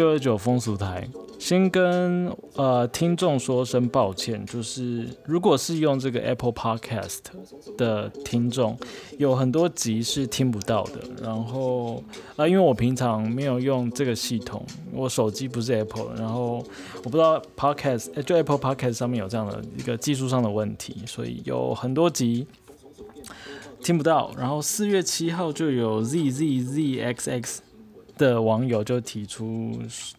六二九风俗台，先跟呃听众说声抱歉，就是如果是用这个 Apple Podcast 的听众，有很多集是听不到的。然后啊，因为我平常没有用这个系统，我手机不是 Apple，然后我不知道 Podcast 就 Apple Podcast 上面有这样的一个技术上的问题，所以有很多集听不到。然后四月七号就有 Z Z Z X X。的网友就提出，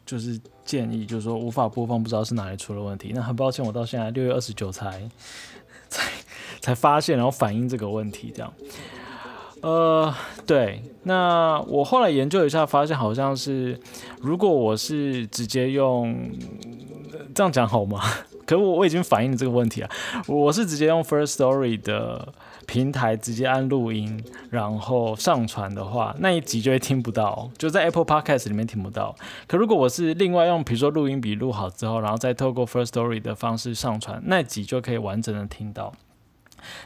就是建议，就是说无法播放，不知道是哪里出了问题。那很抱歉，我到现在六月二十九才才才发现，然后反映这个问题，这样。呃，对，那我后来研究一下，发现好像是，如果我是直接用，这样讲好吗？可我我已经反映了这个问题啊，我是直接用 First Story 的。平台直接按录音，然后上传的话，那一集就会听不到，就在 Apple Podcast 里面听不到。可如果我是另外用，比如说录音笔录好之后，然后再透过 First Story 的方式上传，那集就可以完整的听到。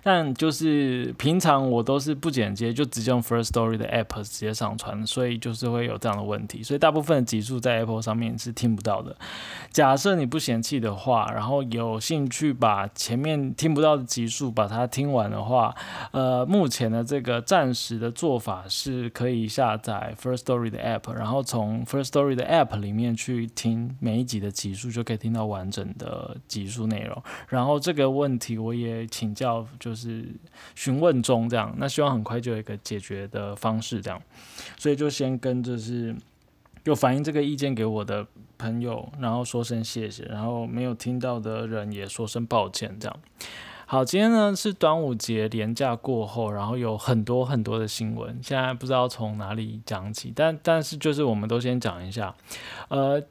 但就是平常我都是不剪接，就直接用 First Story 的 App 直接上传，所以就是会有这样的问题。所以大部分的集数在 Apple 上面是听不到的。假设你不嫌弃的话，然后有兴趣把前面听不到的集数把它听完的话，呃，目前的这个暂时的做法是可以下载 First Story 的 App，然后从 First Story 的 App 里面去听每一集的集数，就可以听到完整的集数内容。然后这个问题我也请教。就是询问中这样，那希望很快就有一个解决的方式这样，所以就先跟就是就反映这个意见给我的朋友，然后说声谢谢，然后没有听到的人也说声抱歉这样。好，今天呢是端午节连假过后，然后有很多很多的新闻，现在不知道从哪里讲起，但但是就是我们都先讲一下，呃。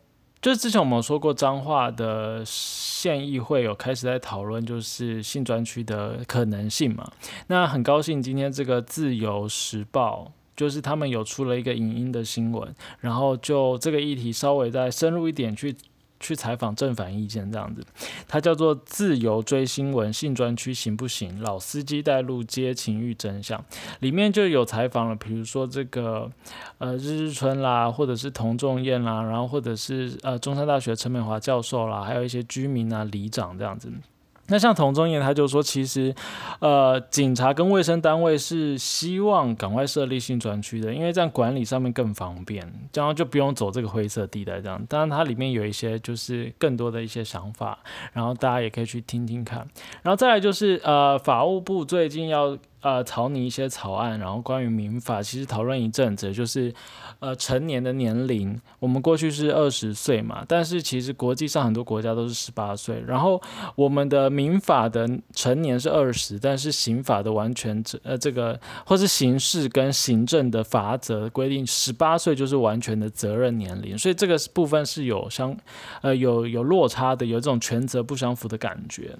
就是之前我们说过，脏话的县议会有开始在讨论，就是性专区的可能性嘛。那很高兴今天这个自由时报，就是他们有出了一个影音的新闻，然后就这个议题稍微再深入一点去。去采访正反意见这样子，它叫做自由追新闻性专区行不行？老司机带路接情欲真相，里面就有采访了，比如说这个呃日日春啦，或者是童仲彦啦，然后或者是呃中山大学陈美华教授啦，还有一些居民啊里长这样子。那像童中彦，他就说，其实，呃，警察跟卫生单位是希望赶快设立性专区的，因为这样管理上面更方便，这样就不用走这个灰色地带。这样，当然它里面有一些就是更多的一些想法，然后大家也可以去听听看。然后再来就是，呃，法务部最近要。呃，草拟一些草案，然后关于民法，其实讨论一阵子，就是呃成年的年龄，我们过去是二十岁嘛，但是其实国际上很多国家都是十八岁，然后我们的民法的成年是二十，但是刑法的完全呃这个或是刑事跟行政的法则规定，十八岁就是完全的责任年龄，所以这个部分是有相呃有有落差的，有这种权责不相符的感觉。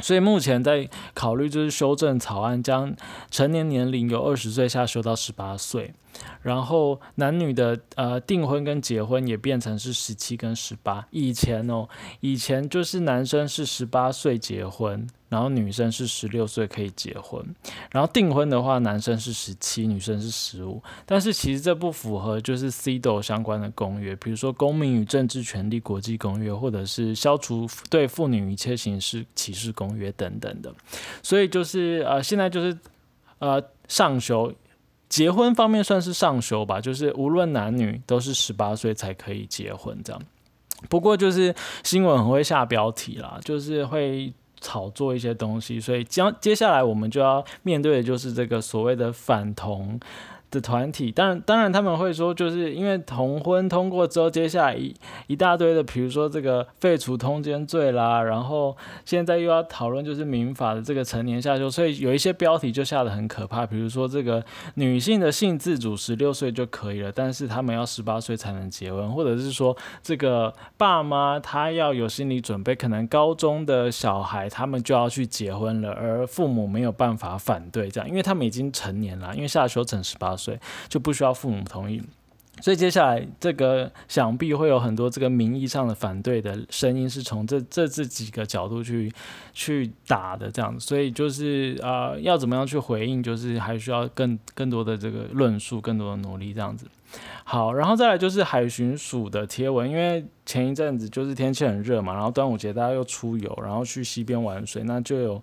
所以目前在考虑就是修正草案，将成年年龄由二十岁下修到十八岁。然后男女的呃订婚跟结婚也变成是十七跟十八。以前哦，以前就是男生是十八岁结婚，然后女生是十六岁可以结婚。然后订婚的话，男生是十七，女生是十五。但是其实这不符合就是 CDO 相关的公约，比如说《公民与政治权利国际公约》或者是《消除对妇女一切形式歧视公约》等等的。所以就是呃现在就是呃上修。结婚方面算是上修吧，就是无论男女都是十八岁才可以结婚这样。不过就是新闻很会下标题啦，就是会炒作一些东西，所以将接下来我们就要面对的就是这个所谓的反同。的团体，当然，当然他们会说，就是因为同婚通过之后，接下来一一大堆的，比如说这个废除通奸罪啦，然后现在又要讨论就是民法的这个成年下修，所以有一些标题就下的很可怕，比如说这个女性的性自主十六岁就可以了，但是他们要十八岁才能结婚，或者是说这个爸妈他要有心理准备，可能高中的小孩他们就要去结婚了，而父母没有办法反对这样，因为他们已经成年了，因为下修成十八。岁对就不需要父母同意，所以接下来这个想必会有很多这个名义上的反对的声音，是从这这这几个角度去去打的这样子。所以就是呃，要怎么样去回应，就是还需要更更多的这个论述，更多的努力这样子。好，然后再来就是海巡署的贴文，因为前一阵子就是天气很热嘛，然后端午节大家又出游，然后去溪边玩水，那就有。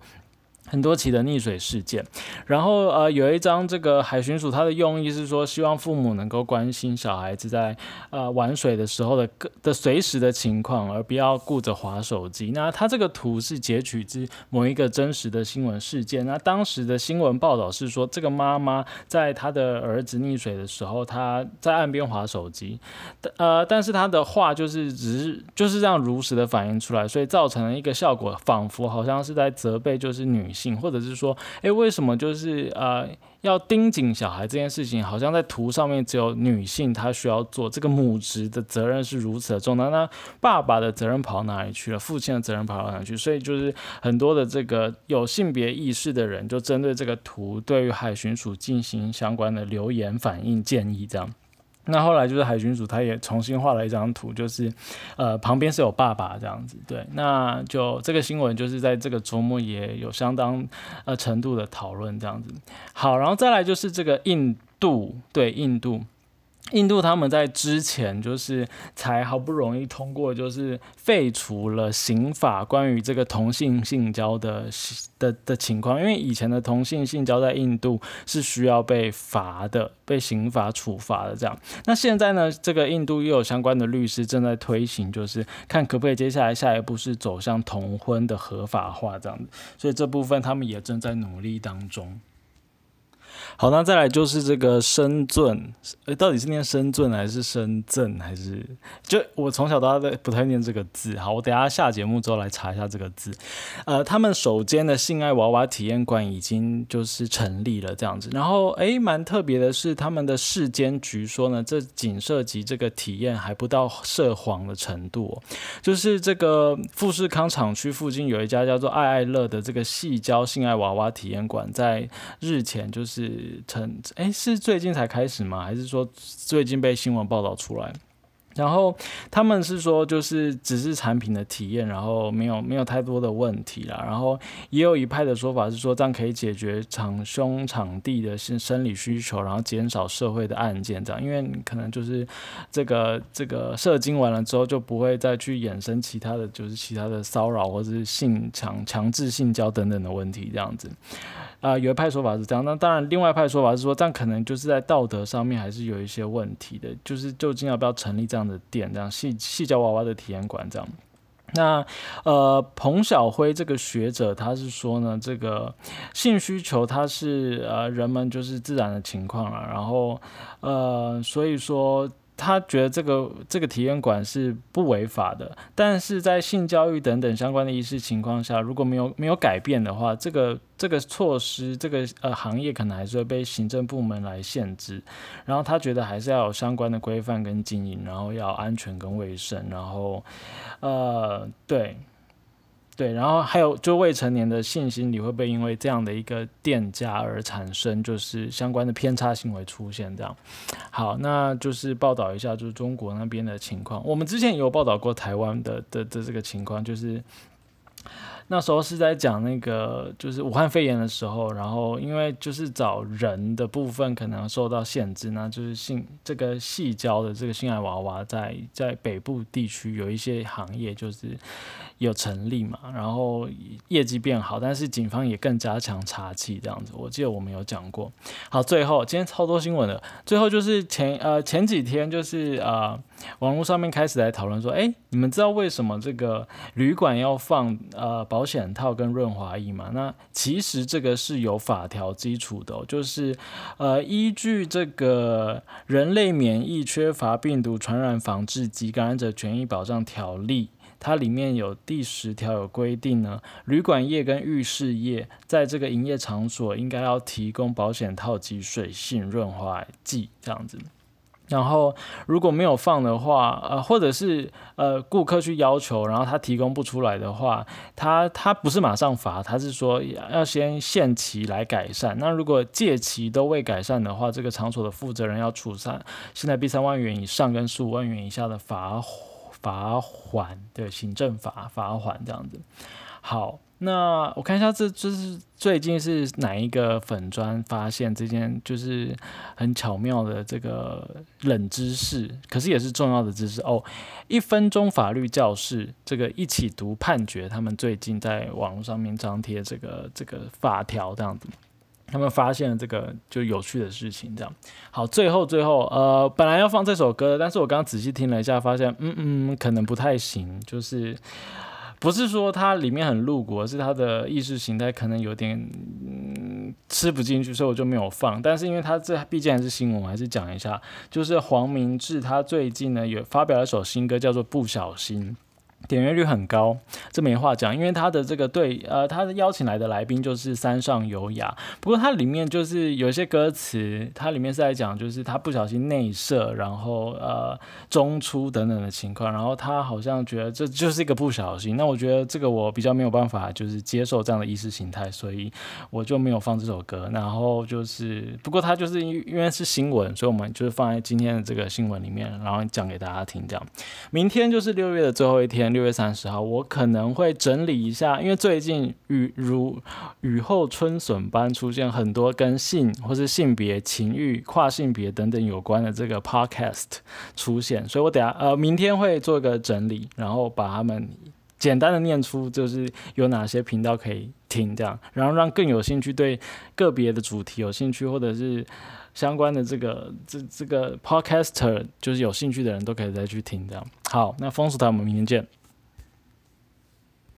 很多起的溺水事件，然后呃有一张这个海巡署，它的用意是说，希望父母能够关心小孩子在呃玩水的时候的的随时的情况，而不要顾着划手机。那它这个图是截取自某一个真实的新闻事件。那当时的新闻报道是说，这个妈妈在她的儿子溺水的时候，她在岸边划手机，呃，但是她的话就是只是就是这样如实的反映出来，所以造成了一个效果，仿佛好像是在责备就是女。性，或者是说，诶，为什么就是呃要盯紧小孩这件事情，好像在图上面只有女性她需要做这个母职的责任是如此的重，那那爸爸的责任跑哪里去了？父亲的责任跑到哪里去？所以就是很多的这个有性别意识的人，就针对这个图，对于海巡署进行相关的留言、反映、建议这样。那后来就是海军署，他也重新画了一张图，就是，呃，旁边是有爸爸这样子，对，那就这个新闻就是在这个周末也有相当呃程度的讨论这样子。好，然后再来就是这个印度，对，印度。印度他们在之前就是才好不容易通过，就是废除了刑法关于这个同性性交的的的情况，因为以前的同性性交在印度是需要被罚的，被刑法处罚的这样。那现在呢，这个印度又有相关的律师正在推行，就是看可不可以接下来下一步是走向同婚的合法化这样子，所以这部分他们也正在努力当中。好，那再来就是这个深圳，呃，到底是念深圳还是深圳还是？就我从小到大都不太念这个字。好，我等下下节目之后来查一下这个字。呃，他们首间的性爱娃娃体验馆已经就是成立了这样子。然后，诶，蛮特别的是，他们的市监局说呢，这仅涉及这个体验还不到涉黄的程度。就是这个富士康厂区附近有一家叫做爱爱乐的这个细胶性爱娃娃体验馆，在日前就是。是成哎，是最近才开始吗？还是说最近被新闻报道出来？然后他们是说，就是只是产品的体验，然后没有没有太多的问题啦。然后也有一派的说法是说，这样可以解决场凶场地的生生理需求，然后减少社会的案件，这样，因为可能就是这个这个射精完了之后，就不会再去衍生其他的就是其他的骚扰或者是性强强制性交等等的问题，这样子。啊，有一派说法是这样，那当然，另外一派说法是说，这样可能就是在道德上面还是有一些问题的，就是究竟要不要成立这样的店，这样细细脚娃娃的体验馆这样。那呃，彭晓辉这个学者他是说呢，这个性需求它是呃人们就是自然的情况了，然后呃，所以说。他觉得这个这个体验馆是不违法的，但是在性教育等等相关的意识情况下，如果没有没有改变的话，这个这个措施，这个呃行业可能还是会被行政部门来限制。然后他觉得还是要有相关的规范跟经营，然后要安全跟卫生，然后呃对。对，然后还有就未成年的信心你会不会因为这样的一个店家而产生就是相关的偏差行为出现？这样，好，那就是报道一下就是中国那边的情况。我们之前也有报道过台湾的的的这个情况，就是。那时候是在讲那个就是武汉肺炎的时候，然后因为就是找人的部分可能受到限制，那就是性这个细胶的这个性爱娃娃在在北部地区有一些行业就是有成立嘛，然后业绩变好，但是警方也更加强查缉这样子。我记得我们有讲过。好，最后今天超多新闻的，最后就是前呃前几天就是呃网络上面开始来讨论说，哎，你们知道为什么这个旅馆要放呃？保险套跟润滑液吗，那其实这个是有法条基础的，就是呃依据这个人类免疫缺乏病毒传染防治及感染者权益保障条例，它里面有第十条有规定呢，旅馆业跟浴室业在这个营业场所应该要提供保险套及水性润滑剂这样子。然后如果没有放的话，呃，或者是呃顾客去要求，然后他提供不出来的话，他他不是马上罚，他是说要先限期来改善。那如果借期都未改善的话，这个场所的负责人要处三现在币三万元以上跟十五万元以下的罚罚款，对，行政罚罚款这样子。好。那我看一下，这这是最近是哪一个粉砖发现这件就是很巧妙的这个冷知识，可是也是重要的知识哦。一分钟法律教室这个一起读判决，他们最近在网络上面张贴这个这个法条这样子，他们发现了这个就有趣的事情这样。好，最后最后呃，本来要放这首歌，但是我刚刚仔细听了一下，发现嗯嗯可能不太行，就是。不是说它里面很露骨，是它的意识形态可能有点嗯吃不进去，所以我就没有放。但是因为它这毕竟还是新闻，我还是讲一下，就是黄明志他最近呢有发表了一首新歌，叫做《不小心》。点阅率很高，这没话讲，因为他的这个对，呃，他的邀请来的来宾就是山上优雅。不过它里面就是有些歌词，它里面是在讲，就是他不小心内射，然后呃中出等等的情况，然后他好像觉得这就是一个不小心。那我觉得这个我比较没有办法，就是接受这样的意识形态，所以我就没有放这首歌。然后就是，不过他就是因为是新闻，所以我们就是放在今天的这个新闻里面，然后讲给大家听。这样，明天就是六月的最后一天。六月三十号，我可能会整理一下，因为最近雨如雨后春笋般出现很多跟性或是性别、情欲、跨性别等等有关的这个 podcast 出现，所以我等下呃明天会做一个整理，然后把他们简单的念出，就是有哪些频道可以听，这样，然后让更有兴趣对个别的主题有兴趣，或者是。相关的这个这这个 podcaster 就是有兴趣的人都可以再去听这样。好，那风俗台我们明天见。